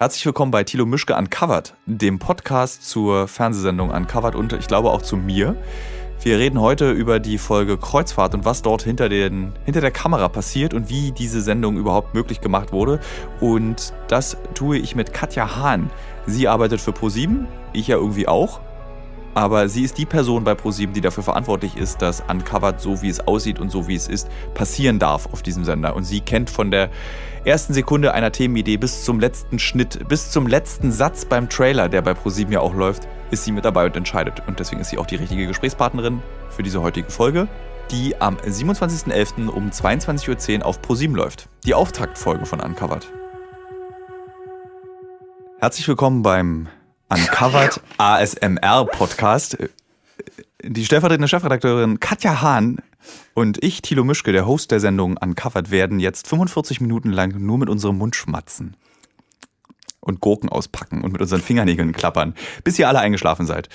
Herzlich willkommen bei Thilo Mischke Uncovered, dem Podcast zur Fernsehsendung Uncovered und ich glaube auch zu mir. Wir reden heute über die Folge Kreuzfahrt und was dort hinter, den, hinter der Kamera passiert und wie diese Sendung überhaupt möglich gemacht wurde. Und das tue ich mit Katja Hahn. Sie arbeitet für ProSieben, ich ja irgendwie auch. Aber sie ist die Person bei ProSieben, die dafür verantwortlich ist, dass Uncovered so wie es aussieht und so wie es ist, passieren darf auf diesem Sender. Und sie kennt von der ersten Sekunde einer Themenidee bis zum letzten Schnitt, bis zum letzten Satz beim Trailer, der bei ProSieben ja auch läuft, ist sie mit dabei und entscheidet. Und deswegen ist sie auch die richtige Gesprächspartnerin für diese heutige Folge, die am 27.11. um 22.10 Uhr auf ProSieben läuft. Die Auftaktfolge von Uncovered. Herzlich willkommen beim Uncovered ASMR Podcast. Die stellvertretende Chefredakteurin Katja Hahn und ich, Thilo Mischke, der Host der Sendung Uncovered, werden jetzt 45 Minuten lang nur mit unserem Mund schmatzen. Und Gurken auspacken und mit unseren Fingernägeln klappern, bis ihr alle eingeschlafen seid.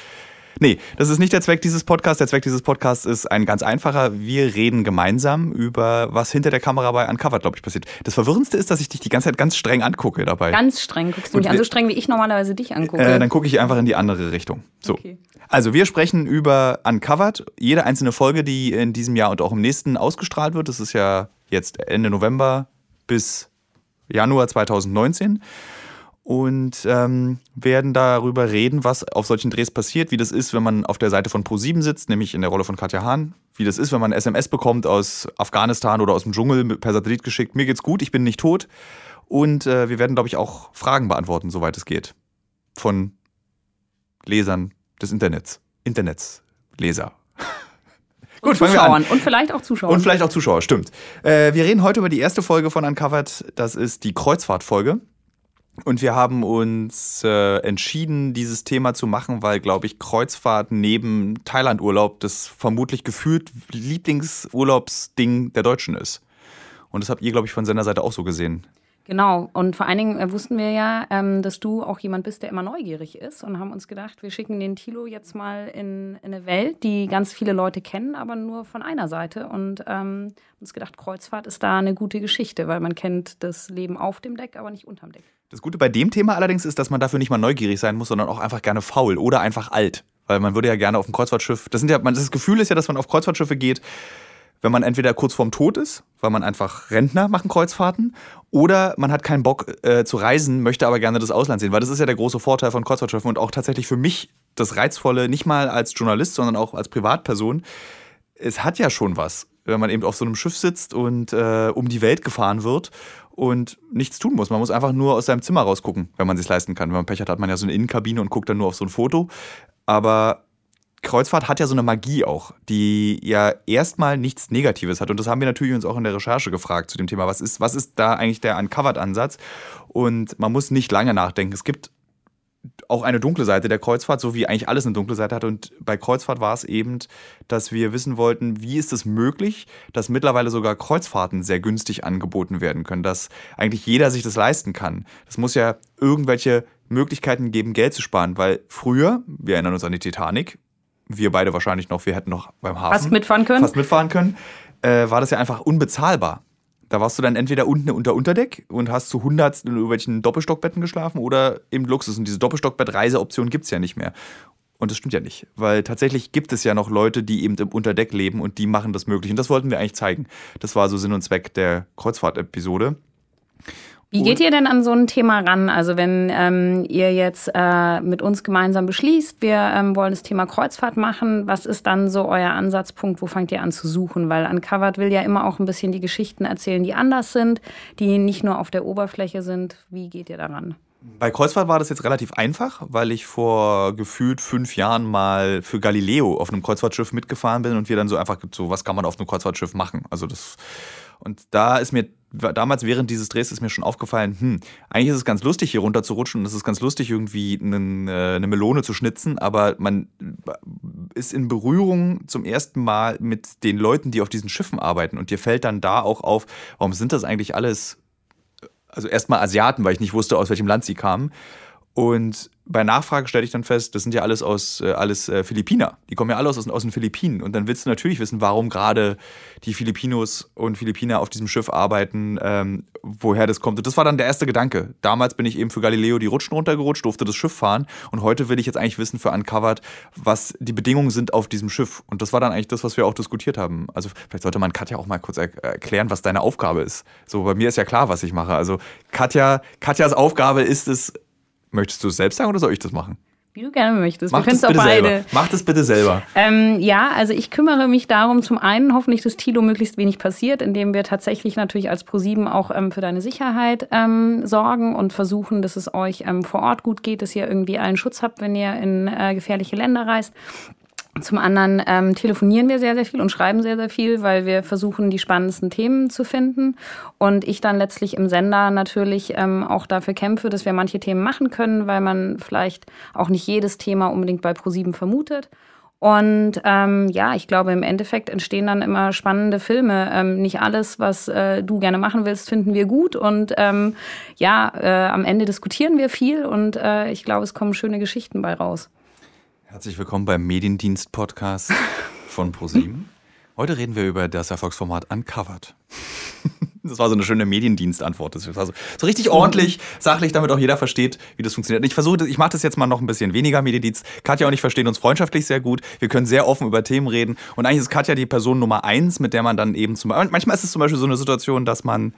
Nee, das ist nicht der Zweck dieses Podcasts. Der Zweck dieses Podcasts ist ein ganz einfacher. Wir reden gemeinsam über, was hinter der Kamera bei Uncovered, glaube ich, passiert. Das Verwirrendste ist, dass ich dich die ganze Zeit ganz streng angucke dabei. Ganz streng guckst du mich an, so streng wie ich normalerweise dich angucke. Äh, dann gucke ich einfach in die andere Richtung. So. Okay. Also wir sprechen über Uncovered, jede einzelne Folge, die in diesem Jahr und auch im nächsten ausgestrahlt wird. Das ist ja jetzt Ende November bis Januar 2019 und ähm, werden darüber reden, was auf solchen Drehs passiert, wie das ist, wenn man auf der Seite von Pro7 sitzt, nämlich in der Rolle von Katja Hahn, wie das ist, wenn man SMS bekommt aus Afghanistan oder aus dem Dschungel per Satellit geschickt. Mir geht's gut, ich bin nicht tot. Und äh, wir werden, glaube ich, auch Fragen beantworten, soweit es geht. Von Lesern des Internets. Internets. Leser. Gut, wir an. Und vielleicht auch Zuschauer. Und vielleicht auch Zuschauer, stimmt. Äh, wir reden heute über die erste Folge von Uncovered. Das ist die Kreuzfahrtfolge. Und wir haben uns äh, entschieden, dieses Thema zu machen, weil, glaube ich, Kreuzfahrt neben Thailandurlaub das vermutlich gefühlt Lieblingsurlaubsding der Deutschen ist. Und das habt ihr, glaube ich, von seiner Seite auch so gesehen. Genau, und vor allen Dingen äh, wussten wir ja, ähm, dass du auch jemand bist, der immer neugierig ist und haben uns gedacht, wir schicken den Tilo jetzt mal in, in eine Welt, die ganz viele Leute kennen, aber nur von einer Seite. Und ähm, uns gedacht, Kreuzfahrt ist da eine gute Geschichte, weil man kennt das Leben auf dem Deck, aber nicht unterm Deck. Das Gute bei dem Thema allerdings ist, dass man dafür nicht mal neugierig sein muss, sondern auch einfach gerne faul oder einfach alt. Weil man würde ja gerne auf ein Kreuzfahrtschiff, das sind ja, das Gefühl ist ja, dass man auf Kreuzfahrtschiffe geht, wenn man entweder kurz vorm Tod ist, weil man einfach Rentner machen Kreuzfahrten, oder man hat keinen Bock äh, zu reisen, möchte aber gerne das Ausland sehen, weil das ist ja der große Vorteil von Kreuzfahrtschiffen und auch tatsächlich für mich das Reizvolle, nicht mal als Journalist, sondern auch als Privatperson. Es hat ja schon was, wenn man eben auf so einem Schiff sitzt und äh, um die Welt gefahren wird und nichts tun muss. Man muss einfach nur aus seinem Zimmer rausgucken, wenn man es sich leisten kann. Wenn man Pech hat, hat man ja so eine Innenkabine und guckt dann nur auf so ein Foto. Aber Kreuzfahrt hat ja so eine Magie auch, die ja erstmal nichts Negatives hat. Und das haben wir natürlich uns auch in der Recherche gefragt zu dem Thema. Was ist, was ist da eigentlich der Uncovered-Ansatz? Und man muss nicht lange nachdenken. Es gibt auch eine dunkle Seite der Kreuzfahrt, so wie eigentlich alles eine dunkle Seite hat. Und bei Kreuzfahrt war es eben, dass wir wissen wollten, wie ist es möglich, dass mittlerweile sogar Kreuzfahrten sehr günstig angeboten werden können, dass eigentlich jeder sich das leisten kann. Das muss ja irgendwelche Möglichkeiten geben, Geld zu sparen, weil früher, wir erinnern uns an die Titanic, wir beide wahrscheinlich noch, wir hätten noch beim Hafen fast mitfahren können, fast mitfahren können äh, war das ja einfach unbezahlbar. Da warst du dann entweder unten unter Unterdeck und hast zu 100 in irgendwelchen Doppelstockbetten geschlafen oder im Luxus. Und diese Doppelstockbett-Reiseoption gibt es ja nicht mehr. Und das stimmt ja nicht, weil tatsächlich gibt es ja noch Leute, die eben im Unterdeck leben und die machen das möglich. Und das wollten wir eigentlich zeigen. Das war so Sinn und Zweck der Kreuzfahrt-Episode. Wie geht ihr denn an so ein Thema ran? Also wenn ähm, ihr jetzt äh, mit uns gemeinsam beschließt, wir ähm, wollen das Thema Kreuzfahrt machen, was ist dann so euer Ansatzpunkt? Wo fangt ihr an zu suchen? Weil Uncovered will ja immer auch ein bisschen die Geschichten erzählen, die anders sind, die nicht nur auf der Oberfläche sind. Wie geht ihr daran? Bei Kreuzfahrt war das jetzt relativ einfach, weil ich vor gefühlt fünf Jahren mal für Galileo auf einem Kreuzfahrtschiff mitgefahren bin und wir dann so einfach so, was kann man auf einem Kreuzfahrtschiff machen? Also das und da ist mir damals während dieses Drehs ist mir schon aufgefallen, hm, eigentlich ist es ganz lustig, hier runter zu rutschen und es ist ganz lustig, irgendwie einen, äh, eine Melone zu schnitzen, aber man ist in Berührung zum ersten Mal mit den Leuten, die auf diesen Schiffen arbeiten. Und dir fällt dann da auch auf, warum sind das eigentlich alles, also erstmal Asiaten, weil ich nicht wusste, aus welchem Land sie kamen Und bei Nachfrage stelle ich dann fest, das sind ja alles aus äh, alles äh, Philippiner. Die kommen ja alle aus, aus den Philippinen. Und dann willst du natürlich wissen, warum gerade die Filipinos und Philippiner auf diesem Schiff arbeiten, ähm, woher das kommt. Und das war dann der erste Gedanke. Damals bin ich eben für Galileo die Rutschen runtergerutscht, durfte das Schiff fahren. Und heute will ich jetzt eigentlich wissen für Uncovered, was die Bedingungen sind auf diesem Schiff. Und das war dann eigentlich das, was wir auch diskutiert haben. Also vielleicht sollte man Katja auch mal kurz er erklären, was deine Aufgabe ist. So, bei mir ist ja klar, was ich mache. Also Katja, Katjas Aufgabe ist es, Möchtest du es selbst sagen oder soll ich das machen? Wie du gerne möchtest. Mach das bitte beide. Selber. Mach das bitte selber. Ähm, ja, also ich kümmere mich darum, zum einen hoffentlich, dass Tilo möglichst wenig passiert, indem wir tatsächlich natürlich als ProSieben auch ähm, für deine Sicherheit ähm, sorgen und versuchen, dass es euch ähm, vor Ort gut geht, dass ihr irgendwie allen Schutz habt, wenn ihr in äh, gefährliche Länder reist. Zum anderen ähm, telefonieren wir sehr, sehr viel und schreiben sehr, sehr viel, weil wir versuchen, die spannendsten Themen zu finden. Und ich dann letztlich im Sender natürlich ähm, auch dafür kämpfe, dass wir manche Themen machen können, weil man vielleicht auch nicht jedes Thema unbedingt bei ProSieben vermutet. Und ähm, ja, ich glaube, im Endeffekt entstehen dann immer spannende Filme. Ähm, nicht alles, was äh, du gerne machen willst, finden wir gut. Und ähm, ja, äh, am Ende diskutieren wir viel und äh, ich glaube, es kommen schöne Geschichten bei raus. Herzlich willkommen beim Mediendienst-Podcast von ProSieben. Heute reden wir über das Erfolgsformat Uncovered. Das war so eine schöne Mediendienstantwort. Das war so, so richtig ordentlich, sachlich, damit auch jeder versteht, wie das funktioniert. Ich versuche, ich mache das jetzt mal noch ein bisschen weniger Mediendienst. Katja und ich verstehen uns freundschaftlich sehr gut. Wir können sehr offen über Themen reden. Und eigentlich ist Katja die Person Nummer eins, mit der man dann eben zum Beispiel, manchmal ist es zum Beispiel so eine Situation, dass man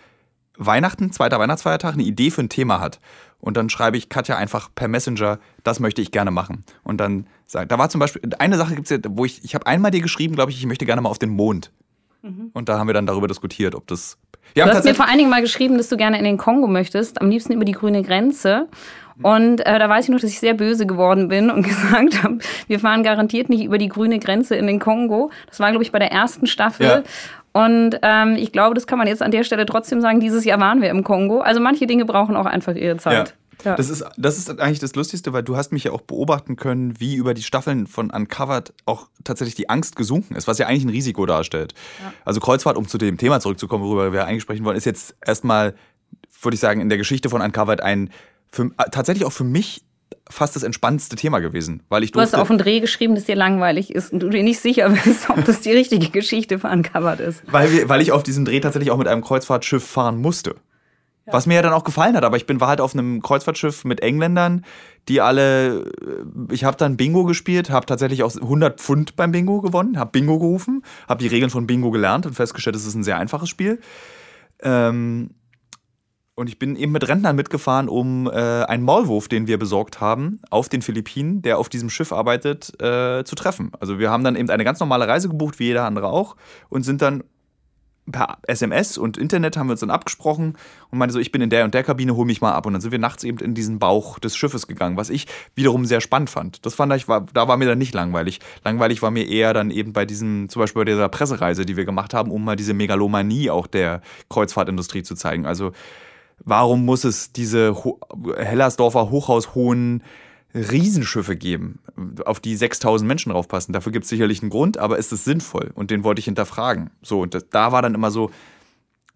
Weihnachten, zweiter Weihnachtsfeiertag, eine Idee für ein Thema hat. Und dann schreibe ich Katja einfach per Messenger, das möchte ich gerne machen. Und dann sagt, da war zum Beispiel, eine Sache gibt es ja, wo ich, ich habe einmal dir geschrieben, glaube ich, ich möchte gerne mal auf den Mond. Mhm. Und da haben wir dann darüber diskutiert, ob das. Wir du hast mir vor einigen Mal geschrieben, dass du gerne in den Kongo möchtest, am liebsten über die grüne Grenze. Und äh, da weiß ich noch, dass ich sehr böse geworden bin und gesagt habe, wir fahren garantiert nicht über die grüne Grenze in den Kongo. Das war, glaube ich, bei der ersten Staffel. Ja. Und ähm, ich glaube, das kann man jetzt an der Stelle trotzdem sagen, dieses Jahr waren wir im Kongo. Also manche Dinge brauchen auch einfach ihre Zeit. Ja. Ja. Das, ist, das ist eigentlich das Lustigste, weil du hast mich ja auch beobachten können, wie über die Staffeln von Uncovered auch tatsächlich die Angst gesunken ist, was ja eigentlich ein Risiko darstellt. Ja. Also Kreuzfahrt, um zu dem Thema zurückzukommen, worüber wir eigentlich sprechen wollen, ist jetzt erstmal, würde ich sagen, in der Geschichte von Uncovered ein für, tatsächlich auch für mich fast das entspannendste Thema gewesen, weil ich Du hast auf den Dreh geschrieben, dass dir langweilig ist und du dir nicht sicher bist, ob das die richtige Geschichte für Uncovered ist. Weil, wir, weil ich auf diesem Dreh tatsächlich auch mit einem Kreuzfahrtschiff fahren musste. Ja. Was mir ja dann auch gefallen hat, aber ich bin war halt auf einem Kreuzfahrtschiff mit Engländern, die alle ich habe dann Bingo gespielt, habe tatsächlich auch 100 Pfund beim Bingo gewonnen, habe Bingo gerufen, habe die Regeln von Bingo gelernt und festgestellt, es ist ein sehr einfaches Spiel. Ähm, und ich bin eben mit Rentnern mitgefahren, um äh, einen Maulwurf, den wir besorgt haben, auf den Philippinen, der auf diesem Schiff arbeitet, äh, zu treffen. Also wir haben dann eben eine ganz normale Reise gebucht, wie jeder andere auch, und sind dann per SMS und Internet haben wir uns dann abgesprochen und meinte so, ich bin in der und der Kabine, hol mich mal ab. Und dann sind wir nachts eben in diesen Bauch des Schiffes gegangen, was ich wiederum sehr spannend fand. Das fand ich, war, da war mir dann nicht langweilig. Langweilig war mir eher dann eben bei diesem, zum Beispiel bei dieser Pressereise, die wir gemacht haben, um mal diese Megalomanie auch der Kreuzfahrtindustrie zu zeigen. Also warum muss es diese Ho Hellersdorfer Hochhaushohen Riesenschiffe geben, auf die 6000 Menschen draufpassen. Dafür gibt es sicherlich einen Grund, aber ist es sinnvoll? Und den wollte ich hinterfragen. So, und das, da war dann immer so,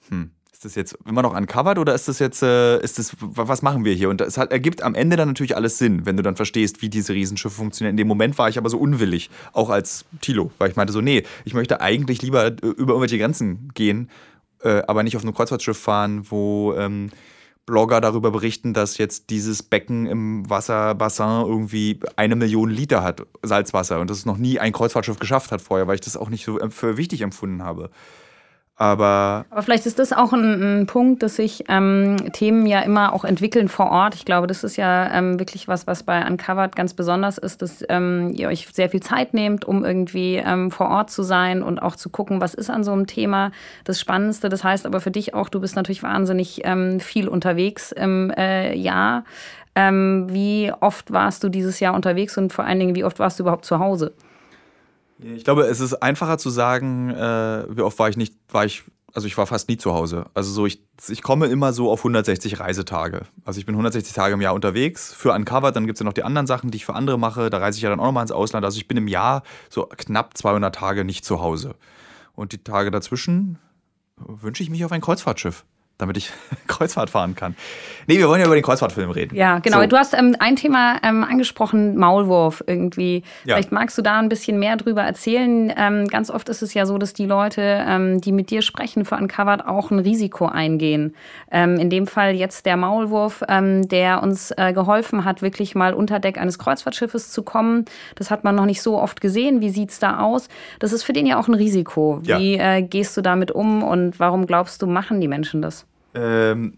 hm, ist das jetzt immer noch uncovered oder ist das jetzt, äh, ist das, was machen wir hier? Und es ergibt am Ende dann natürlich alles Sinn, wenn du dann verstehst, wie diese Riesenschiffe funktionieren. In dem Moment war ich aber so unwillig, auch als Tilo, weil ich meinte so, nee, ich möchte eigentlich lieber über irgendwelche Grenzen gehen äh, aber nicht auf einem Kreuzfahrtschiff fahren, wo ähm, Blogger darüber berichten, dass jetzt dieses Becken im Wasserbassin irgendwie eine Million Liter hat, Salzwasser, und das es noch nie ein Kreuzfahrtschiff geschafft hat vorher, weil ich das auch nicht so äh, für wichtig empfunden habe. Aber, Aber vielleicht ist das auch ein, ein Punkt, dass sich ähm, Themen ja immer auch entwickeln vor Ort. Ich glaube, das ist ja ähm, wirklich was, was bei Uncovered ganz besonders ist, dass ähm, ihr euch sehr viel Zeit nehmt, um irgendwie ähm, vor Ort zu sein und auch zu gucken, was ist an so einem Thema das Spannendste. Das heißt aber für dich auch, du bist natürlich wahnsinnig ähm, viel unterwegs im äh, Jahr. Ähm, wie oft warst du dieses Jahr unterwegs und vor allen Dingen, wie oft warst du überhaupt zu Hause? Ich glaube, es ist einfacher zu sagen, äh, wie oft war ich nicht, war ich, also ich war fast nie zu Hause. Also so, ich, ich komme immer so auf 160 Reisetage. Also ich bin 160 Tage im Jahr unterwegs für Uncovered, dann gibt es ja noch die anderen Sachen, die ich für andere mache. Da reise ich ja dann auch nochmal ins Ausland. Also ich bin im Jahr so knapp 200 Tage nicht zu Hause. Und die Tage dazwischen wünsche ich mich auf ein Kreuzfahrtschiff. Damit ich Kreuzfahrt fahren kann. Nee, wir wollen ja über den Kreuzfahrtfilm reden. Ja, genau. So. Du hast ähm, ein Thema ähm, angesprochen, Maulwurf irgendwie. Ja. Vielleicht magst du da ein bisschen mehr drüber erzählen. Ähm, ganz oft ist es ja so, dass die Leute, ähm, die mit dir sprechen für Uncovered, auch ein Risiko eingehen. Ähm, in dem Fall jetzt der Maulwurf, ähm, der uns äh, geholfen hat, wirklich mal unter Deck eines Kreuzfahrtschiffes zu kommen. Das hat man noch nicht so oft gesehen. Wie sieht's da aus? Das ist für den ja auch ein Risiko. Wie ja. äh, gehst du damit um und warum glaubst du, machen die Menschen das? Ähm,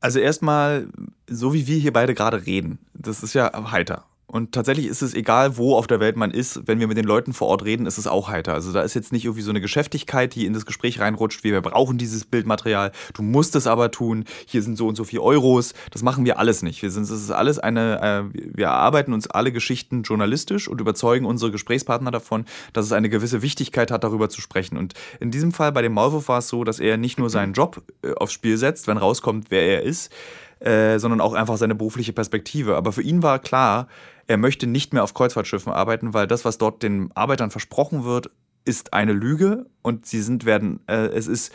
also erstmal, so wie wir hier beide gerade reden, das ist ja heiter. Und tatsächlich ist es egal, wo auf der Welt man ist, wenn wir mit den Leuten vor Ort reden, ist es auch heiter. Also da ist jetzt nicht irgendwie so eine Geschäftigkeit, die in das Gespräch reinrutscht, wie wir brauchen dieses Bildmaterial, du musst es aber tun, hier sind so und so viele Euros. Das machen wir alles nicht. Wir sind, es ist alles eine, äh, wir erarbeiten uns alle Geschichten journalistisch und überzeugen unsere Gesprächspartner davon, dass es eine gewisse Wichtigkeit hat, darüber zu sprechen. Und in diesem Fall bei dem Maulwurf war es so, dass er nicht nur seinen Job äh, aufs Spiel setzt, wenn rauskommt, wer er ist, äh, sondern auch einfach seine berufliche Perspektive. Aber für ihn war klar, er möchte nicht mehr auf Kreuzfahrtschiffen arbeiten, weil das, was dort den Arbeitern versprochen wird, ist eine Lüge und sie sind werden, äh, es ist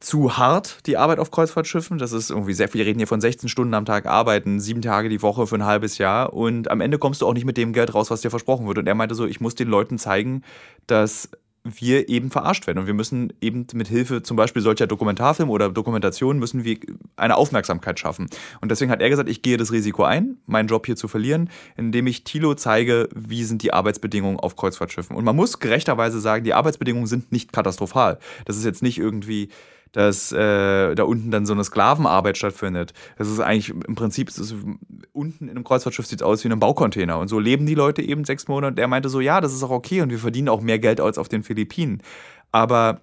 zu hart, die Arbeit auf Kreuzfahrtschiffen. Das ist irgendwie sehr viel. Wir reden hier von 16 Stunden am Tag arbeiten, sieben Tage die Woche für ein halbes Jahr. Und am Ende kommst du auch nicht mit dem Geld raus, was dir versprochen wird. Und er meinte so, ich muss den Leuten zeigen, dass wir eben verarscht werden. Und wir müssen eben mit Hilfe zum Beispiel solcher Dokumentarfilme oder Dokumentationen müssen wir eine Aufmerksamkeit schaffen. Und deswegen hat er gesagt, ich gehe das Risiko ein, meinen Job hier zu verlieren, indem ich Tilo zeige, wie sind die Arbeitsbedingungen auf Kreuzfahrtschiffen. Und man muss gerechterweise sagen, die Arbeitsbedingungen sind nicht katastrophal. Das ist jetzt nicht irgendwie dass äh, da unten dann so eine Sklavenarbeit stattfindet. Das ist eigentlich im Prinzip, ist, unten in einem Kreuzfahrtschiff sieht es aus wie in einem Baucontainer. Und so leben die Leute eben sechs Monate. Und er meinte so, ja, das ist auch okay und wir verdienen auch mehr Geld als auf den Philippinen. Aber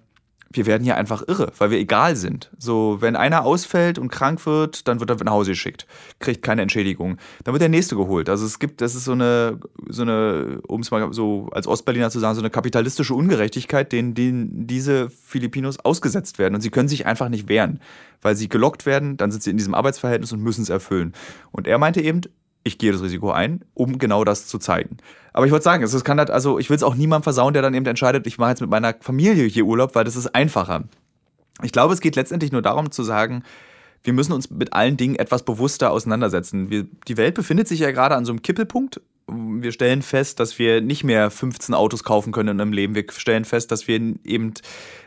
wir werden hier einfach irre, weil wir egal sind. So, wenn einer ausfällt und krank wird, dann wird er nach Hause geschickt, kriegt keine Entschädigung. Dann wird der nächste geholt. Also es gibt, das ist so eine, so eine, um es mal so als Ostberliner zu sagen, so eine kapitalistische Ungerechtigkeit, denen, denen diese Filipinos ausgesetzt werden. Und sie können sich einfach nicht wehren, weil sie gelockt werden, dann sind sie in diesem Arbeitsverhältnis und müssen es erfüllen. Und er meinte eben, ich gehe das Risiko ein, um genau das zu zeigen. Aber ich wollte sagen, es kann halt, also ich will es auch niemandem versauen, der dann eben entscheidet, ich mache jetzt mit meiner Familie hier Urlaub, weil das ist einfacher. Ich glaube, es geht letztendlich nur darum zu sagen, wir müssen uns mit allen Dingen etwas bewusster auseinandersetzen. Wir, die Welt befindet sich ja gerade an so einem Kippelpunkt. Wir stellen fest, dass wir nicht mehr 15 Autos kaufen können in einem Leben. Wir stellen fest, dass wir eben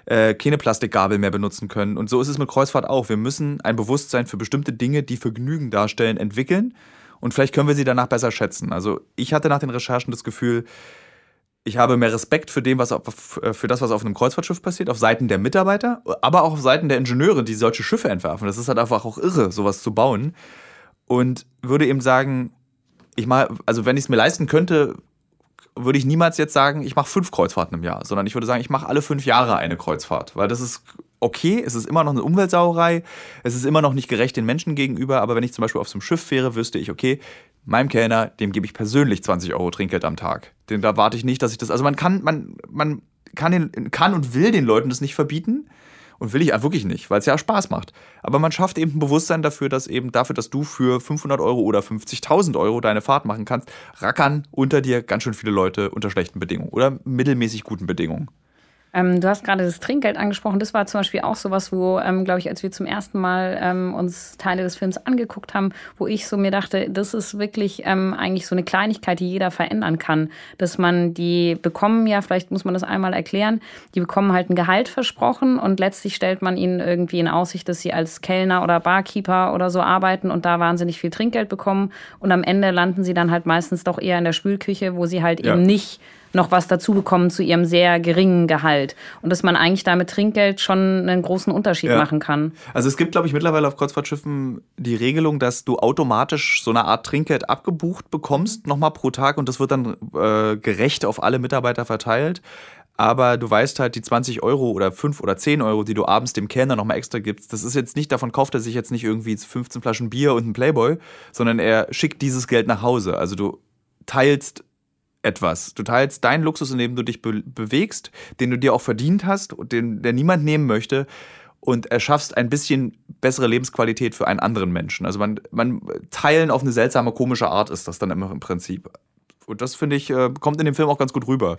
äh, keine Plastikgabel mehr benutzen können. Und so ist es mit Kreuzfahrt auch. Wir müssen ein Bewusstsein für bestimmte Dinge, die Vergnügen darstellen, entwickeln und vielleicht können wir sie danach besser schätzen. Also ich hatte nach den Recherchen das Gefühl, ich habe mehr Respekt für, dem, was auf, für das, was auf einem Kreuzfahrtschiff passiert, auf Seiten der Mitarbeiter, aber auch auf Seiten der Ingenieure, die solche Schiffe entwerfen. Das ist halt einfach auch irre, sowas zu bauen. Und würde eben sagen, ich mal, also wenn ich es mir leisten könnte, würde ich niemals jetzt sagen, ich mache fünf Kreuzfahrten im Jahr, sondern ich würde sagen, ich mache alle fünf Jahre eine Kreuzfahrt, weil das ist okay, es ist immer noch eine Umweltsauerei, es ist immer noch nicht gerecht den Menschen gegenüber, aber wenn ich zum Beispiel auf so einem Schiff fähre, wüsste ich, okay, meinem Kellner, dem gebe ich persönlich 20 Euro Trinkgeld am Tag. Den, da warte ich nicht, dass ich das, also man kann, man, man kann, den, kann und will den Leuten das nicht verbieten und will ich wirklich nicht, weil es ja Spaß macht. Aber man schafft eben ein Bewusstsein dafür, dass eben dafür, dass du für 500 Euro oder 50.000 Euro deine Fahrt machen kannst, rackern unter dir ganz schön viele Leute unter schlechten Bedingungen oder mittelmäßig guten Bedingungen. Ähm, du hast gerade das Trinkgeld angesprochen. Das war zum Beispiel auch sowas, wo, ähm, glaube ich, als wir zum ersten Mal ähm, uns Teile des Films angeguckt haben, wo ich so mir dachte, das ist wirklich ähm, eigentlich so eine Kleinigkeit, die jeder verändern kann. Dass man die bekommen, ja, vielleicht muss man das einmal erklären, die bekommen halt ein Gehalt versprochen und letztlich stellt man ihnen irgendwie in Aussicht, dass sie als Kellner oder Barkeeper oder so arbeiten und da wahnsinnig viel Trinkgeld bekommen. Und am Ende landen sie dann halt meistens doch eher in der Spülküche, wo sie halt ja. eben nicht noch was dazu bekommen zu ihrem sehr geringen Gehalt. Und dass man eigentlich da mit Trinkgeld schon einen großen Unterschied ja. machen kann. Also es gibt, glaube ich, mittlerweile auf Kreuzfahrtschiffen die Regelung, dass du automatisch so eine Art Trinkgeld abgebucht bekommst, nochmal pro Tag. Und das wird dann äh, gerecht auf alle Mitarbeiter verteilt. Aber du weißt halt, die 20 Euro oder 5 oder 10 Euro, die du abends dem Kellner nochmal extra gibst, das ist jetzt nicht, davon kauft er sich jetzt nicht irgendwie 15 Flaschen Bier und einen Playboy, sondern er schickt dieses Geld nach Hause. Also du teilst etwas. Du teilst deinen Luxus, in dem du dich be bewegst, den du dir auch verdient hast und den der niemand nehmen möchte und erschaffst ein bisschen bessere Lebensqualität für einen anderen Menschen. Also man, man teilen auf eine seltsame, komische Art ist das dann immer im Prinzip. Und das finde ich, äh, kommt in dem Film auch ganz gut rüber.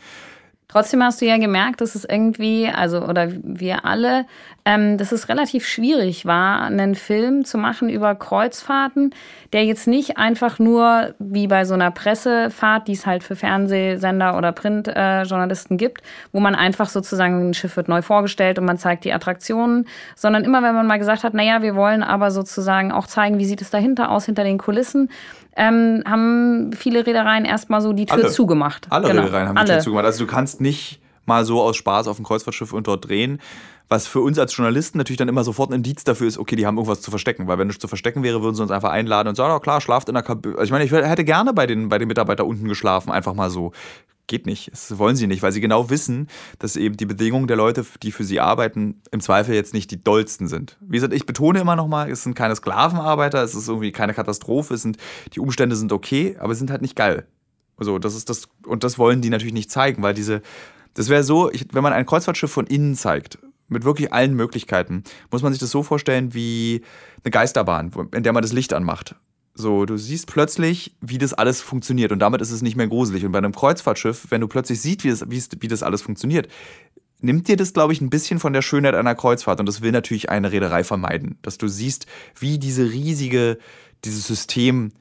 Trotzdem hast du ja gemerkt, dass es irgendwie, also oder wir alle, ähm, dass es relativ schwierig war, einen Film zu machen über Kreuzfahrten, der jetzt nicht einfach nur wie bei so einer Pressefahrt, die es halt für Fernsehsender oder Printjournalisten äh, gibt, wo man einfach sozusagen ein Schiff wird neu vorgestellt und man zeigt die Attraktionen, sondern immer, wenn man mal gesagt hat, naja, wir wollen aber sozusagen auch zeigen, wie sieht es dahinter aus, hinter den Kulissen, ähm, haben viele Reedereien erstmal so die Tür Alle. zugemacht. Alle Genau. Reedereien haben die Alle. Tür zugemacht. Also du kannst nicht mal so aus Spaß auf ein Kreuzfahrtschiff und dort drehen. Was für uns als Journalisten natürlich dann immer sofort ein Indiz dafür ist, okay, die haben irgendwas zu verstecken. Weil wenn nichts zu verstecken wäre, würden sie uns einfach einladen und sagen, oh klar, schlaft in der Kabine. Also ich meine, ich hätte gerne bei den, bei den Mitarbeitern unten geschlafen, einfach mal so. Geht nicht. Das wollen sie nicht, weil sie genau wissen, dass eben die Bedingungen der Leute, die für sie arbeiten, im Zweifel jetzt nicht die dollsten sind. Wie gesagt, ich betone immer nochmal, es sind keine Sklavenarbeiter, es ist irgendwie keine Katastrophe, es sind, die Umstände sind okay, aber sind halt nicht geil. So, das ist das, und das wollen die natürlich nicht zeigen, weil diese, das wäre so, ich, wenn man ein Kreuzfahrtschiff von innen zeigt, mit wirklich allen Möglichkeiten, muss man sich das so vorstellen wie eine Geisterbahn, in der man das Licht anmacht. So, du siehst plötzlich, wie das alles funktioniert und damit ist es nicht mehr gruselig. Und bei einem Kreuzfahrtschiff, wenn du plötzlich siehst, wie das, wie das alles funktioniert, nimmt dir das, glaube ich, ein bisschen von der Schönheit einer Kreuzfahrt. Und das will natürlich eine Reederei vermeiden. Dass du siehst, wie diese riesige, dieses System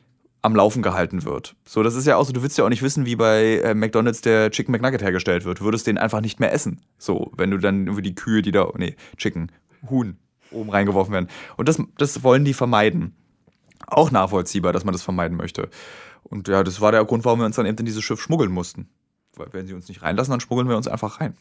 am Laufen gehalten wird. So, das ist ja auch so, du willst ja auch nicht wissen, wie bei äh, McDonalds der Chicken McNugget hergestellt wird. Würdest den einfach nicht mehr essen. So, wenn du dann irgendwie die Kühe, die da, nee, Chicken, Huhn oben reingeworfen werden. Und das, das wollen die vermeiden. Auch nachvollziehbar, dass man das vermeiden möchte. Und ja, das war der Grund, warum wir uns dann eben in dieses Schiff schmuggeln mussten. Weil wenn sie uns nicht reinlassen, dann schmuggeln wir uns einfach rein.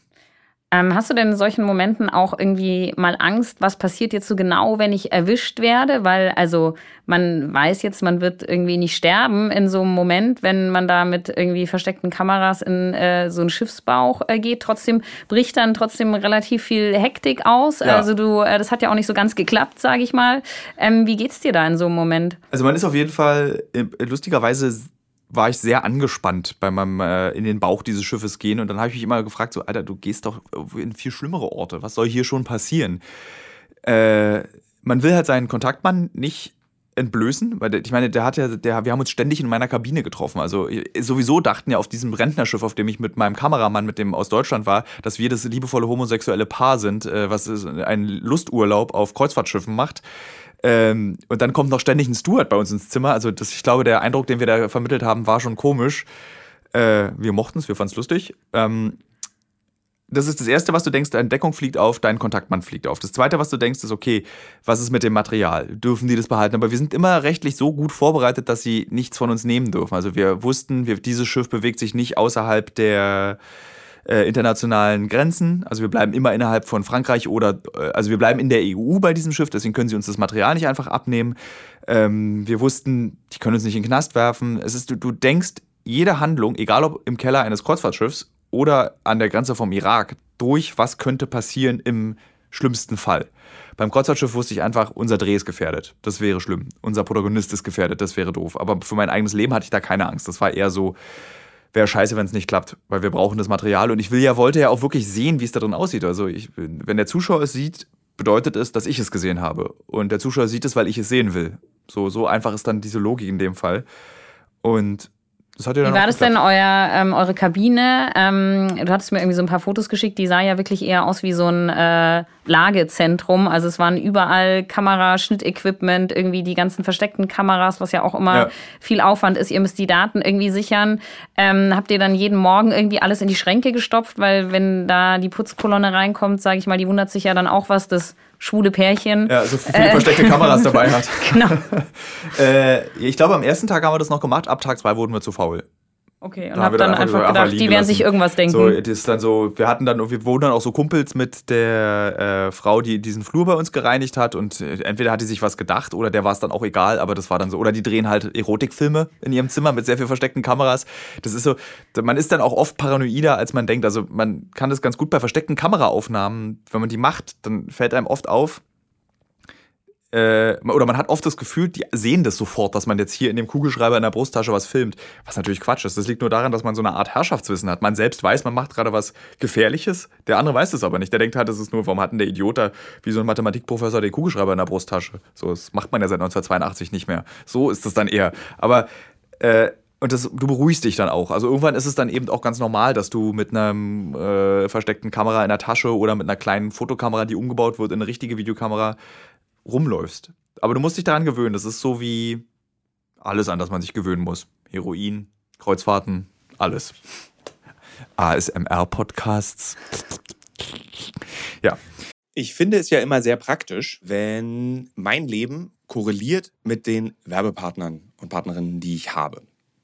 Ähm, hast du denn in solchen Momenten auch irgendwie mal Angst, was passiert jetzt so genau, wenn ich erwischt werde? Weil, also, man weiß jetzt, man wird irgendwie nicht sterben in so einem Moment, wenn man da mit irgendwie versteckten Kameras in äh, so einen Schiffsbauch äh, geht. Trotzdem bricht dann trotzdem relativ viel Hektik aus. Ja. Also, du, äh, das hat ja auch nicht so ganz geklappt, sage ich mal. Ähm, wie geht's dir da in so einem Moment? Also man ist auf jeden Fall, äh, lustigerweise war ich sehr angespannt bei meinem äh, in den Bauch dieses Schiffes gehen und dann habe ich mich immer gefragt, so Alter, du gehst doch in viel schlimmere Orte. Was soll hier schon passieren? Äh, man will halt seinen Kontaktmann nicht entblößen, weil ich meine, der hat ja, der, wir haben uns ständig in meiner Kabine getroffen. Also äh, sowieso dachten ja auf diesem Rentnerschiff, auf dem ich mit meinem Kameramann, mit dem aus Deutschland war, dass wir das liebevolle homosexuelle Paar sind, äh, was ist, einen Lusturlaub auf Kreuzfahrtschiffen macht. Ähm, und dann kommt noch ständig ein Steward bei uns ins Zimmer. Also das, ich glaube, der Eindruck, den wir da vermittelt haben, war schon komisch. Äh, wir mochten es, wir fanden es lustig. Ähm, das ist das Erste, was du denkst, deine Deckung fliegt auf, dein Kontaktmann fliegt auf. Das Zweite, was du denkst, ist, okay, was ist mit dem Material? Dürfen die das behalten? Aber wir sind immer rechtlich so gut vorbereitet, dass sie nichts von uns nehmen dürfen. Also wir wussten, wir, dieses Schiff bewegt sich nicht außerhalb der äh, internationalen Grenzen. Also wir bleiben immer innerhalb von Frankreich oder, äh, also wir bleiben in der EU bei diesem Schiff, deswegen können sie uns das Material nicht einfach abnehmen. Ähm, wir wussten, die können uns nicht in den Knast werfen. Es ist, du, du denkst, jede Handlung, egal ob im Keller eines Kreuzfahrtschiffs oder an der Grenze vom Irak, durch was könnte passieren im schlimmsten Fall. Beim Kreuzfahrtschiff wusste ich einfach, unser Dreh ist gefährdet. Das wäre schlimm. Unser Protagonist ist gefährdet. Das wäre doof. Aber für mein eigenes Leben hatte ich da keine Angst. Das war eher so, wäre scheiße, wenn es nicht klappt, weil wir brauchen das Material. Und ich will ja, wollte ja auch wirklich sehen, wie es da drin aussieht. Also ich, wenn der Zuschauer es sieht, bedeutet es, dass ich es gesehen habe. Und der Zuschauer sieht es, weil ich es sehen will. So, so einfach ist dann diese Logik in dem Fall. Und das hat ja dann Wie war das denn, euer, ähm, eure Kabine? Ähm, du hattest mir irgendwie so ein paar Fotos geschickt, die sah ja wirklich eher aus wie so ein äh, Lagezentrum. Also es waren überall Kamera, Schnittequipment, irgendwie die ganzen versteckten Kameras, was ja auch immer Ja. viel Aufwand ist. Ihr müsst die Daten irgendwie sichern. Ähm, habt ihr dann jeden Morgen irgendwie alles in die Schränke gestopft? Weil wenn da die Putzkolonne reinkommt, sage ich mal, die wundert sich ja dann auch, was das schwule Pärchen. Ja, so viele versteckte Kameras dabei hat. Genau. Äh, ich glaube, am ersten Tag haben wir das noch gemacht, ab Tag zwei wurden wir zu faul. Okay, und Da hab dann einfach einfach gedacht, die werden lassen. sich irgendwas denken. So, das ist dann so, wir hatten dann, wir wurden dann auch so Kumpels mit der äh, Frau, die diesen Flur bei uns gereinigt hat und äh, entweder hat die sich was gedacht oder der war es dann auch egal, aber das war dann so, oder die drehen halt Erotikfilme in ihrem Zimmer mit sehr viel versteckten Kameras. Das ist so, man ist dann auch oft paranoider, als man denkt. Also man kann das ganz gut bei versteckten Kameraaufnahmen, wenn man die macht, dann fällt einem oft auf, äh, oder man hat oft das Gefühl, die sehen das sofort, dass man jetzt hier in dem Kugelschreiber in der Brusttasche was filmt. Was natürlich Quatsch ist. Das liegt nur daran, dass man so eine Art Herrschaftswissen hat. Man selbst weiß, man macht gerade was Gefährliches. Der andere weiß es aber nicht. Der denkt halt, das ist nur, warum hat denn der Idiot da wie so ein Mathematikprofessor den Kugelschreiber in der Brusttasche? So, das macht man ja seit 1982 nicht mehr. So ist es dann eher. Aber äh, Und das, du beruhigst dich dann auch. Also irgendwann ist es dann eben auch ganz normal, dass du mit einer äh, versteckten Kamera in der Tasche oder mit einer kleinen Fotokamera, die umgebaut wird in eine richtige Videokamera, rumläufst. Aber du musst dich daran gewöhnen. Das ist so wie alles, an das man sich gewöhnen muss. Heroin, Kreuzfahrten, alles. ASMR-Podcasts. Ja. Ich finde es ja immer sehr praktisch, wenn mein Leben korreliert mit den Werbepartnern und Partnerinnen, die ich habe.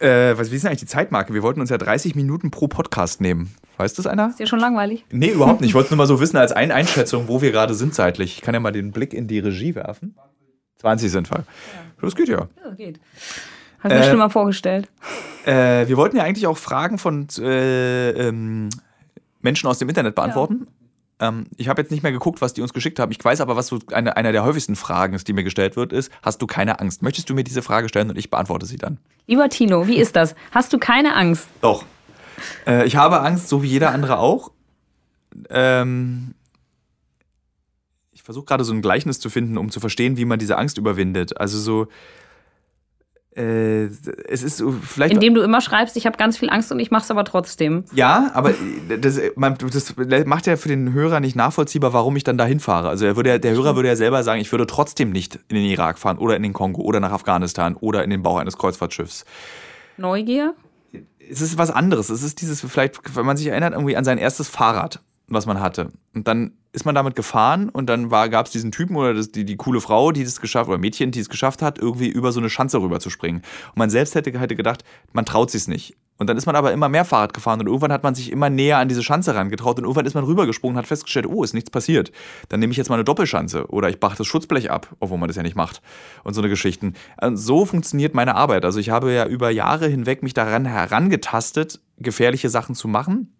Äh, was, wie ist denn eigentlich die Zeitmarke? Wir wollten uns ja 30 Minuten pro Podcast nehmen. Weiß das einer? Ist dir schon langweilig? Nee, überhaupt nicht. Ich wollte es nur mal so wissen als Ein Einschätzung, wo wir gerade sind zeitlich. Ich kann ja mal den Blick in die Regie werfen. 20 sind wir. Ja. Das geht ja. Ja, geht. Ich mir äh, schon mal vorgestellt. Äh, wir wollten ja eigentlich auch Fragen von äh, ähm, Menschen aus dem Internet beantworten. Ja. Ähm, ich habe jetzt nicht mehr geguckt, was die uns geschickt haben. Ich weiß aber, was so eine, eine der häufigsten Fragen ist, die mir gestellt wird, ist: Hast du keine Angst? Möchtest du mir diese Frage stellen und ich beantworte sie dann? Lieber Tino, wie ist das? Hast du keine Angst? Doch. Äh, ich habe Angst, so wie jeder andere auch. Ähm, ich versuche gerade so ein Gleichnis zu finden, um zu verstehen, wie man diese Angst überwindet. Also so äh, es ist vielleicht. Indem du immer schreibst, ich habe ganz viel Angst und ich mache es aber trotzdem. Ja, aber das, das, macht ja für den Hörer nicht nachvollziehbar, warum ich dann dahin fahre. Also er würde, der Hörer würde ja selber sagen, ich würde trotzdem nicht in den Irak fahren oder in den Kongo oder nach Afghanistan oder in den Bauch eines Kreuzfahrtschiffs. Neugier? Es ist was anderes. Es ist dieses, vielleicht, wenn man sich erinnert, irgendwie an sein erstes Fahrrad, was man hatte. Und dann ist man damit gefahren und dann gab es diesen Typen oder das, die, die coole Frau, die das geschafft, oder Mädchen, die es geschafft hat, irgendwie über so eine Schanze rüber zu springen. Und man selbst hätte, hätte gedacht, man traut sich nicht. Und dann ist man aber immer mehr Fahrrad gefahren und irgendwann hat man sich immer näher an diese Schanze rangetraut und irgendwann ist man rübergesprungen und hat festgestellt, oh, ist nichts passiert. Dann nehme ich jetzt mal eine Doppelschanze oder ich bache das Schutzblech ab, obwohl man das ja nicht macht. Und so eine Geschichten. Und so funktioniert meine Arbeit. Also ich habe ja über Jahre hinweg mich daran herangetastet, gefährliche Sachen zu machen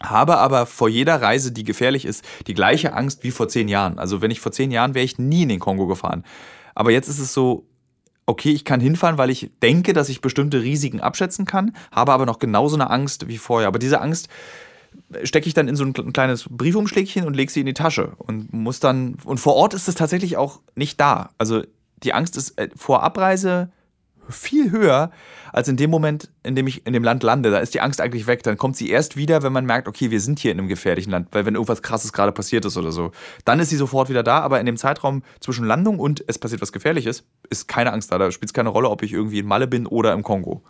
habe aber vor jeder Reise, die gefährlich ist, die gleiche Angst wie vor zehn Jahren. Also wenn ich vor zehn Jahren wäre ich nie in den Kongo gefahren. Aber jetzt ist es so, okay, ich kann hinfahren, weil ich denke, dass ich bestimmte Risiken abschätzen kann, habe aber noch genauso eine Angst wie vorher. Aber diese Angst, stecke ich dann in so ein kleines Briefumschlägchen und lege sie in die Tasche und muss dann und vor Ort ist es tatsächlich auch nicht da. Also die Angst ist äh, vor Abreise viel höher als in dem Moment, in dem ich in dem Land lande. Da ist die Angst eigentlich weg. Dann kommt sie erst wieder, wenn man merkt, okay, wir sind hier in einem gefährlichen Land, weil wenn irgendwas krasses gerade passiert ist oder so, dann ist sie sofort wieder da. Aber in dem Zeitraum zwischen Landung und es passiert was Gefährliches, ist keine Angst da. Da spielt es keine Rolle, ob ich irgendwie in Malle bin oder im Kongo.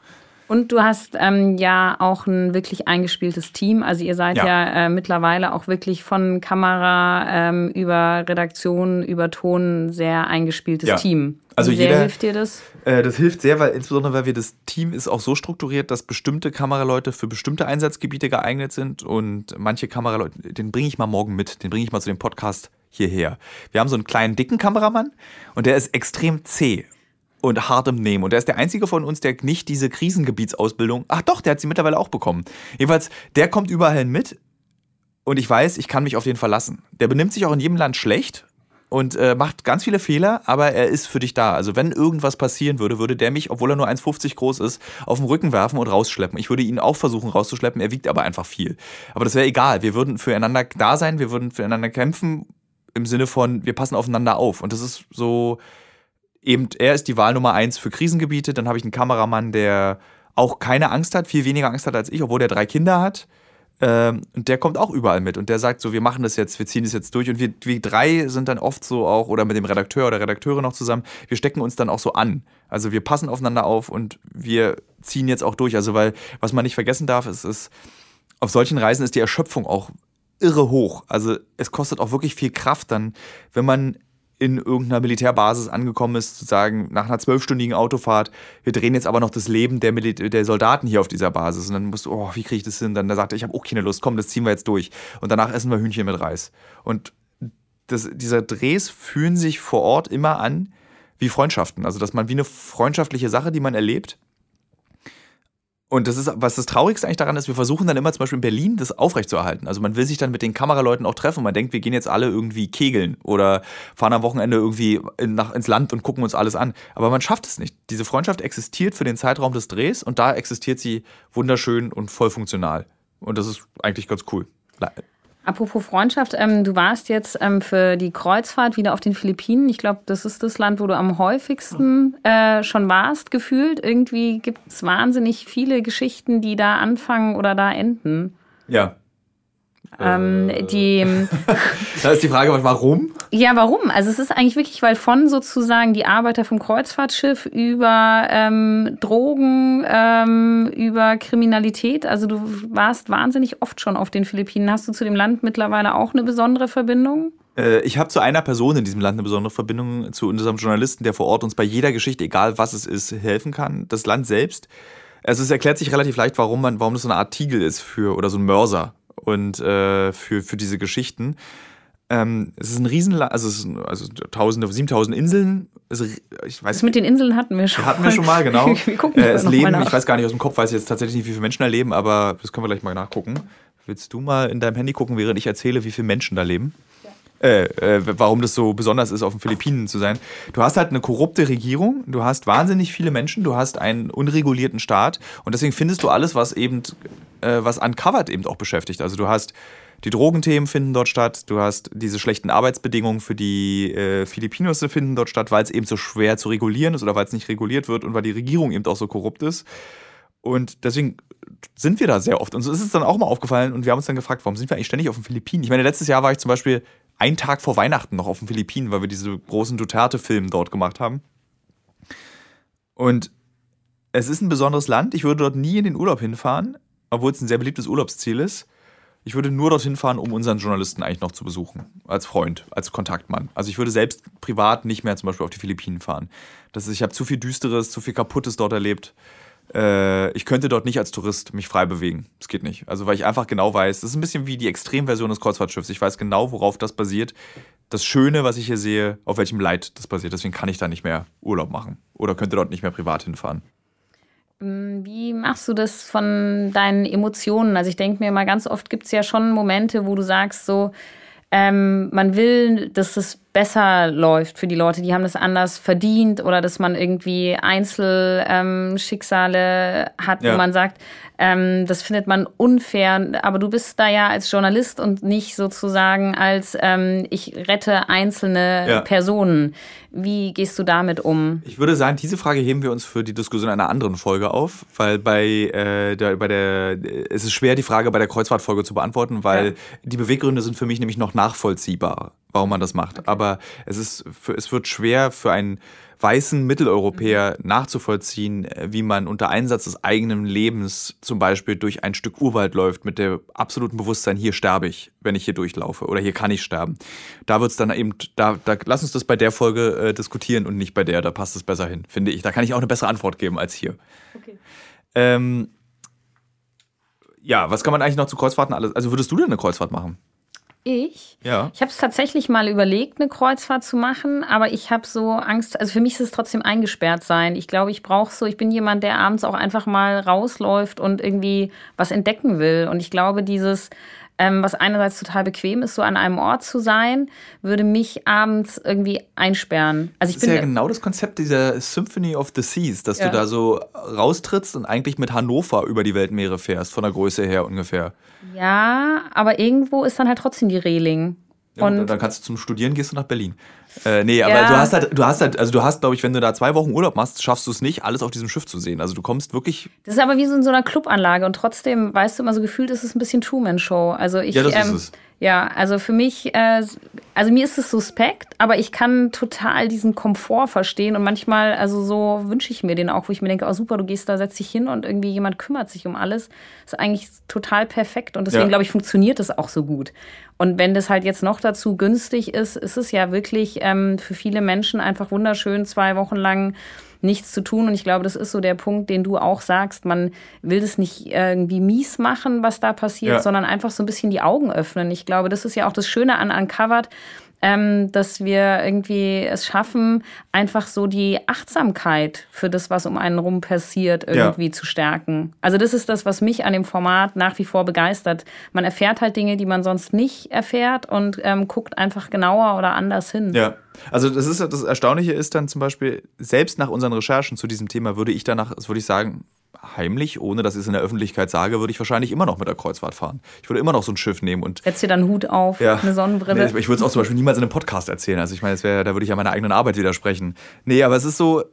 Und du hast ähm, ja auch ein wirklich eingespieltes Team. Also ihr seid ja, ja äh, mittlerweile auch wirklich von Kamera ähm, über Redaktion, über Ton sehr eingespieltes ja. Team. Also Wie sehr jeder, hilft dir das? Äh, das hilft sehr, weil insbesondere weil wir das Team ist auch so strukturiert, dass bestimmte Kameraleute für bestimmte Einsatzgebiete geeignet sind und manche Kameraleute, den bringe ich mal morgen mit, den bringe ich mal zu dem Podcast hierher. Wir haben so einen kleinen dicken Kameramann und der ist extrem zäh und hart im Nehmen. Und der ist der einzige von uns, der nicht diese Krisengebietsausbildung, ach doch, der hat sie mittlerweile auch bekommen. Jedenfalls, der kommt überall mit und ich weiß, ich kann mich auf den verlassen. Der benimmt sich auch in jedem Land schlecht und äh, macht ganz viele Fehler, aber er ist für dich da. Also wenn irgendwas passieren würde, würde der mich, obwohl er nur 1,50 groß ist, auf den Rücken werfen und rausschleppen. Ich würde ihn auch versuchen rauszuschleppen, er wiegt aber einfach viel. Aber das wäre egal. Wir würden füreinander da sein, wir würden füreinander kämpfen, im Sinne von, wir passen aufeinander auf. Und das ist so, eben, er ist die Wahl Nummer eins für Krisengebiete. Dann habe ich einen Kameramann, der auch keine Angst hat, viel weniger Angst hat als ich, obwohl der drei Kinder hat. Ähm, und der kommt auch überall mit und der sagt so, wir machen das jetzt, wir ziehen das jetzt durch. Und wir, wir drei sind dann oft so auch, oder mit dem Redakteur oder Redakteure noch zusammen, wir stecken uns dann auch so an. Also wir passen aufeinander auf und wir ziehen jetzt auch durch. Also, weil, was man nicht vergessen darf, ist, ist, auf solchen Reisen ist die Erschöpfung auch irre hoch. Also es kostet auch wirklich viel Kraft dann, wenn man in irgendeiner Militärbasis angekommen ist, zu sagen, nach einer zwölfstündigen Autofahrt, wir drehen jetzt aber noch das Leben der, Mil der Soldaten hier auf dieser Basis. Und dann musst du, oh, wie kriege ich das hin? Dann da sagt er, ich habe auch keine Lust, komm, das ziehen wir jetzt durch. Und danach essen wir Hühnchen mit Reis. Und das, dieser Drehs fühlen sich vor Ort immer an wie Freundschaften. Also, dass man wie eine freundschaftliche Sache, die man erlebt, und das ist, was das Traurigste eigentlich daran ist, wir versuchen dann immer zum Beispiel in Berlin das aufrechtzuerhalten. Also man will sich dann mit den Kameraleuten auch treffen. Man denkt, wir gehen jetzt alle irgendwie kegeln oder fahren am Wochenende irgendwie in, nach, ins Land und gucken uns alles an. Aber man schafft es nicht. Diese Freundschaft existiert für den Zeitraum des Drehs und da existiert sie wunderschön und voll funktional. Und das ist eigentlich ganz cool. Apropos Freundschaft, ähm, du warst jetzt ähm, für die Kreuzfahrt wieder auf den Philippinen. Ich glaube, das ist das Land, wo du am häufigsten äh, schon warst, gefühlt. Irgendwie gibt es wahnsinnig viele Geschichten, die da anfangen oder da enden. Ja, ähm, die, da ist die Frage, warum? Ja, warum? Also es ist eigentlich wirklich, weil von sozusagen die Arbeiter vom Kreuzfahrtschiff über ähm, Drogen, ähm, über Kriminalität, also du warst wahnsinnig oft schon auf den Philippinen. Hast du zu dem Land mittlerweile auch eine besondere Verbindung? Äh, ich habe zu einer Person in diesem Land eine besondere Verbindung, zu unserem Journalisten, der vor Ort uns bei jeder Geschichte, egal was es ist, helfen kann. Das Land selbst. Also es erklärt sich relativ leicht, warum man, warum das so eine Art Tiegel ist für oder so ein Mörser und äh, für, für diese Geschichten. Ähm, es ist ein Riesenland, also, es also tausende, 7000 Inseln. Also ich weiß, das mit den Inseln hatten wir schon. Hatten wir schon mal, genau. wir gucken äh, es leben, ich weiß gar nicht aus dem Kopf, weiß ich jetzt tatsächlich nicht, wie viele Menschen da leben, aber das können wir gleich mal nachgucken. Willst du mal in deinem Handy gucken, während ich erzähle, wie viele Menschen da leben? Äh, äh, warum das so besonders ist, auf den Philippinen zu sein. Du hast halt eine korrupte Regierung, du hast wahnsinnig viele Menschen, du hast einen unregulierten Staat und deswegen findest du alles, was eben, äh, was uncovered eben auch beschäftigt. Also du hast die Drogenthemen finden dort statt, du hast diese schlechten Arbeitsbedingungen für die äh, Filipinos finden dort statt, weil es eben so schwer zu regulieren ist oder weil es nicht reguliert wird und weil die Regierung eben auch so korrupt ist. Und deswegen sind wir da sehr oft. Und so ist es dann auch mal aufgefallen und wir haben uns dann gefragt, warum sind wir eigentlich ständig auf den Philippinen? Ich meine, letztes Jahr war ich zum Beispiel einen Tag vor Weihnachten noch auf den Philippinen, weil wir diese großen Duterte-Filme dort gemacht haben. Und es ist ein besonderes Land. Ich würde dort nie in den Urlaub hinfahren, obwohl es ein sehr beliebtes Urlaubsziel ist. Ich würde nur dorthin fahren, um unseren Journalisten eigentlich noch zu besuchen. Als Freund, als Kontaktmann. Also ich würde selbst privat nicht mehr zum Beispiel auf die Philippinen fahren. Das ist, ich habe zu viel Düsteres, zu viel Kaputtes dort erlebt äh, ich könnte dort nicht als Tourist mich frei bewegen. Das geht nicht. Also weil ich einfach genau weiß, das ist ein bisschen wie die Extremversion des Kreuzfahrtschiffs. Ich weiß genau, worauf das basiert. Das Schöne, was ich hier sehe, auf welchem Leid das basiert. Deswegen kann ich da nicht mehr Urlaub machen oder könnte dort nicht mehr privat hinfahren. Mm, wie machst du das von deinen Emotionen? Also ich denke mir mal, ganz oft gibt es ja schon Momente, wo du sagst, so, ähm, man will, dass es besser läuft für die Leute. Die haben das anders verdient oder dass man irgendwie Einzelschicksale ähm, hat, ja. wo man sagt, ähm, das findet man unfair. Aber du bist da ja als Journalist und nicht sozusagen als ähm, ich rette einzelne ja. Personen. Wie gehst du damit um? Ich würde sagen, diese Frage heben wir uns für die Diskussion einer anderen Folge auf, weil bei, äh, der, bei der, es ist schwer, die Frage bei der Kreuzfahrtfolge zu beantworten, weil ja. die Beweggründe sind für mich nämlich noch nachvollziehbar, warum man das macht. Okay. Aber es, ist für, es wird schwer für einen weißen Mitteleuropäer mhm. nachzuvollziehen, äh, wie man unter Einsatz des eigenen Lebens zum Beispiel durch ein Stück Urwald läuft mit dem absoluten Bewusstsein, hier sterbe ich, wenn ich hier durchlaufe oder hier kann ich sterben. Da wird es dann eben, da, da lass uns das bei der Folge äh, diskutieren und nicht bei der, da passt es besser hin, finde ich. Da kann ich auch eine bessere Antwort geben als hier. Okay. Ähm, ja, was kann man eigentlich noch zu Kreuzfahrten alles? Also würdest du denn eine Kreuzfahrt machen? Ich. Ja. Ich habe es tatsächlich mal überlegt, eine Kreuzfahrt zu machen, aber ich habe so Angst, also für mich ist es trotzdem eingesperrt sein. Ich glaube, ich brauche so, ich bin jemand, der abends auch einfach mal rausläuft und irgendwie was entdecken will. Und ich glaube, dieses ähm, was einerseits total bequem ist, so an einem Ort zu sein, würde mich abends irgendwie einsperren. Also ich das ist bin ja genau das Konzept dieser Symphony of the Seas, dass ja. du da so raustrittst und eigentlich mit Hannover über die Weltmeere fährst, von der Größe her ungefähr. Ja, aber irgendwo ist dann halt trotzdem die Reling. Ja, und dann kannst du zum Studieren gehst du nach Berlin. Äh, nee, aber ja. du hast halt, du hast halt, also du hast, glaube ich, wenn du da zwei Wochen Urlaub machst, schaffst du es nicht, alles auf diesem Schiff zu sehen. Also du kommst wirklich. Das ist aber wie so in so einer Clubanlage und trotzdem, weißt du, immer so gefühlt ist es ein bisschen Truman-Show. Also ich. Ja, das ähm, ist es. Ja, also für mich, äh, also mir ist es suspekt, aber ich kann total diesen Komfort verstehen und manchmal, also so wünsche ich mir den auch, wo ich mir denke, oh super, du gehst da, setzt dich hin und irgendwie jemand kümmert sich um alles. Das ist eigentlich total perfekt und deswegen ja. glaube ich, funktioniert das auch so gut. Und wenn das halt jetzt noch dazu günstig ist, ist es ja wirklich ähm, für viele Menschen einfach wunderschön, zwei Wochen lang nichts zu tun. Und ich glaube, das ist so der Punkt, den du auch sagst. Man will das nicht irgendwie mies machen, was da passiert, ja. sondern einfach so ein bisschen die Augen öffnen. Ich glaube, das ist ja auch das Schöne an Uncovered ähm, dass wir irgendwie es schaffen, einfach so die Achtsamkeit für das, was um einen rum passiert, irgendwie ja. zu stärken. Also das ist das, was mich an dem Format nach wie vor begeistert. Man erfährt halt Dinge, die man sonst nicht erfährt und ähm, guckt einfach genauer oder anders hin. Ja. Also das ist das Erstaunliche ist dann zum Beispiel, selbst nach unseren Recherchen zu diesem Thema würde ich danach, würde ich sagen, heimlich, ohne dass ich es in der Öffentlichkeit sage, würde ich wahrscheinlich immer noch mit der Kreuzfahrt fahren. Ich würde immer noch so ein Schiff nehmen und. Setzt dir dann einen Hut auf, ja, eine Sonnenbrille. Nee, ich würde es auch zum Beispiel niemals in einem Podcast erzählen. Also ich meine, wär, da würde ich ja meiner eigenen Arbeit widersprechen. Nee, aber es ist so,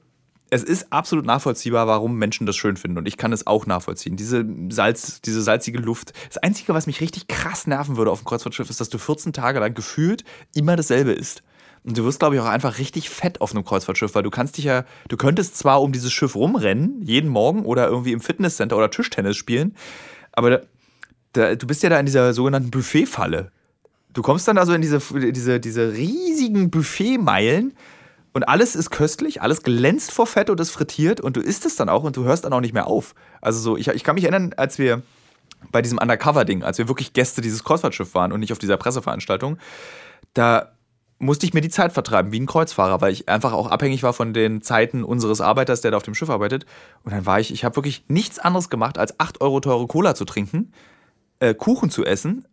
es ist absolut nachvollziehbar, warum Menschen das schön finden. Und ich kann es auch nachvollziehen. Diese, Salz, diese salzige Luft. Das Einzige, was mich richtig krass nerven würde auf dem Kreuzfahrtschiff, ist, dass du 14 Tage lang gefühlt immer dasselbe isst. Und du wirst, glaube ich, auch einfach richtig fett auf einem Kreuzfahrtschiff, weil du kannst dich ja, du könntest zwar um dieses Schiff rumrennen, jeden Morgen oder irgendwie im Fitnesscenter oder Tischtennis spielen, aber da, da, du bist ja da in dieser sogenannten Buffetfalle. Du kommst dann also in diese, diese, diese riesigen Buffetmeilen und alles ist köstlich, alles glänzt vor Fett und ist frittiert und du isst es dann auch und du hörst dann auch nicht mehr auf. Also so, ich, ich kann mich erinnern, als wir bei diesem Undercover-Ding, als wir wirklich Gäste dieses Kreuzfahrtschiff waren und nicht auf dieser Presseveranstaltung, da musste ich mir die Zeit vertreiben, wie ein Kreuzfahrer, weil ich einfach auch abhängig war von den Zeiten unseres Arbeiters, der da auf dem Schiff arbeitet. Und dann war ich, ich habe wirklich nichts anderes gemacht, als 8 Euro teure Cola zu trinken, äh, Kuchen zu essen,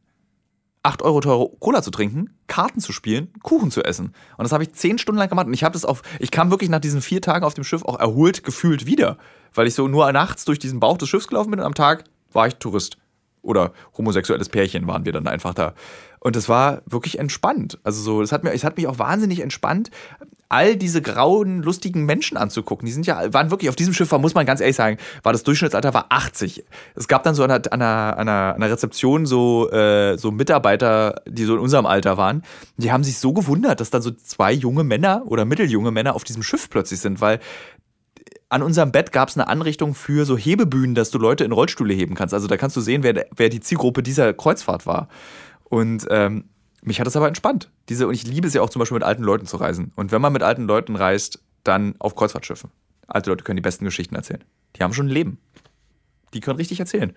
8 Euro teure Cola zu trinken, Karten zu spielen, Kuchen zu essen. Und das habe ich 10 Stunden lang gemacht. Und ich habe das auf, ich kam wirklich nach diesen vier Tagen auf dem Schiff auch erholt gefühlt wieder, weil ich so nur nachts durch diesen Bauch des Schiffs gelaufen bin und am Tag war ich Tourist. Oder homosexuelles Pärchen waren wir dann einfach da. Und es war wirklich entspannt. Also so, es hat, mir, es hat mich auch wahnsinnig entspannt, all diese grauen, lustigen Menschen anzugucken. Die sind ja, waren wirklich auf diesem Schiff, muss man ganz ehrlich sagen, war das Durchschnittsalter war 80. Es gab dann so an einer, an einer, an einer Rezeption so, äh, so Mitarbeiter, die so in unserem Alter waren. Die haben sich so gewundert, dass dann so zwei junge Männer oder mitteljunge Männer auf diesem Schiff plötzlich sind, weil an unserem Bett gab es eine Anrichtung für so Hebebühnen, dass du Leute in Rollstühle heben kannst. Also da kannst du sehen, wer, wer die Zielgruppe dieser Kreuzfahrt war. Und ähm, mich hat es aber entspannt. Diese, und ich liebe es ja auch zum Beispiel mit alten Leuten zu reisen. Und wenn man mit alten Leuten reist, dann auf Kreuzfahrtschiffen. Alte Leute können die besten Geschichten erzählen. Die haben schon ein Leben. Die können richtig erzählen.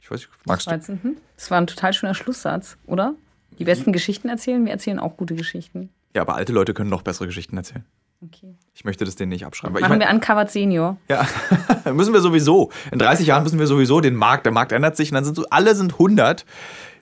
Ich weiß, magst du? Mhm. Das war ein total schöner Schlusssatz, oder? Die besten Geschichten erzählen, wir erzählen auch gute Geschichten. Ja, aber alte Leute können noch bessere Geschichten erzählen. Okay. Ich möchte das denen nicht abschreiben. Machen ich mein, wir Uncovered Senior. Ja, müssen wir sowieso. In 30 Jahren müssen wir sowieso den Markt. Der Markt ändert sich und dann sind so, alle sind 100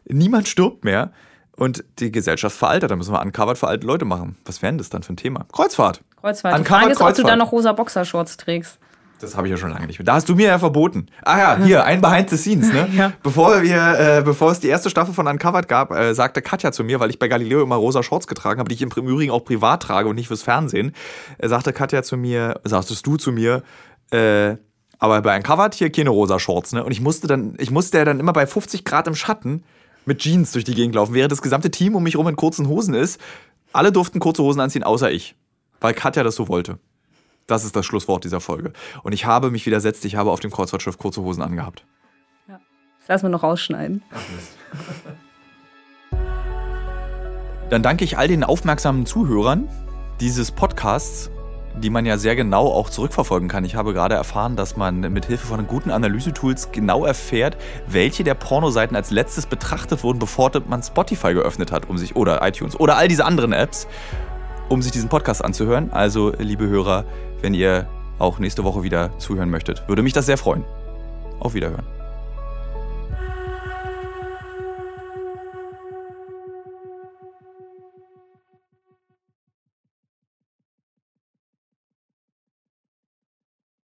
niemand stirbt mehr. Und die Gesellschaft veraltet, da müssen wir Uncovered für alte Leute machen. Was wäre denn das dann für ein Thema? Kreuzfahrt. Kreuzfahrt. Die Uncovered Frage ist, ob du Kreuzfahrt. da noch rosa Boxershorts trägst. Das habe ich ja schon lange nicht mehr. Da hast du mir ja verboten. Ah ja, hier, ein Behind the Scenes, ne? Ja. Bevor wir, äh, bevor es die erste Staffel von Uncovered gab, äh, sagte Katja zu mir, weil ich bei Galileo immer rosa Shorts getragen habe, die ich im Übrigen auch privat trage und nicht fürs Fernsehen, äh, sagte Katja zu mir, sagtest du zu mir, äh, aber bei Uncovered hier keine rosa Shorts, ne? Und ich musste dann, ich musste ja dann immer bei 50 Grad im Schatten mit Jeans durch die Gegend laufen, während das gesamte Team um mich rum in kurzen Hosen ist. Alle durften kurze Hosen anziehen, außer ich. Weil Katja das so wollte. Das ist das Schlusswort dieser Folge. Und ich habe mich widersetzt, ich habe auf dem Kreuzfahrtschiff kurze Hosen angehabt. Das lassen wir noch rausschneiden. Dann danke ich all den aufmerksamen Zuhörern dieses Podcasts, die man ja sehr genau auch zurückverfolgen kann. Ich habe gerade erfahren, dass man mit Hilfe von guten Analysetools genau erfährt, welche der Pornoseiten als letztes betrachtet wurden, bevor man Spotify geöffnet hat, um sich oder iTunes oder all diese anderen Apps, um sich diesen Podcast anzuhören. Also, liebe Hörer, wenn ihr auch nächste Woche wieder zuhören möchtet, würde mich das sehr freuen. Auf Wiederhören.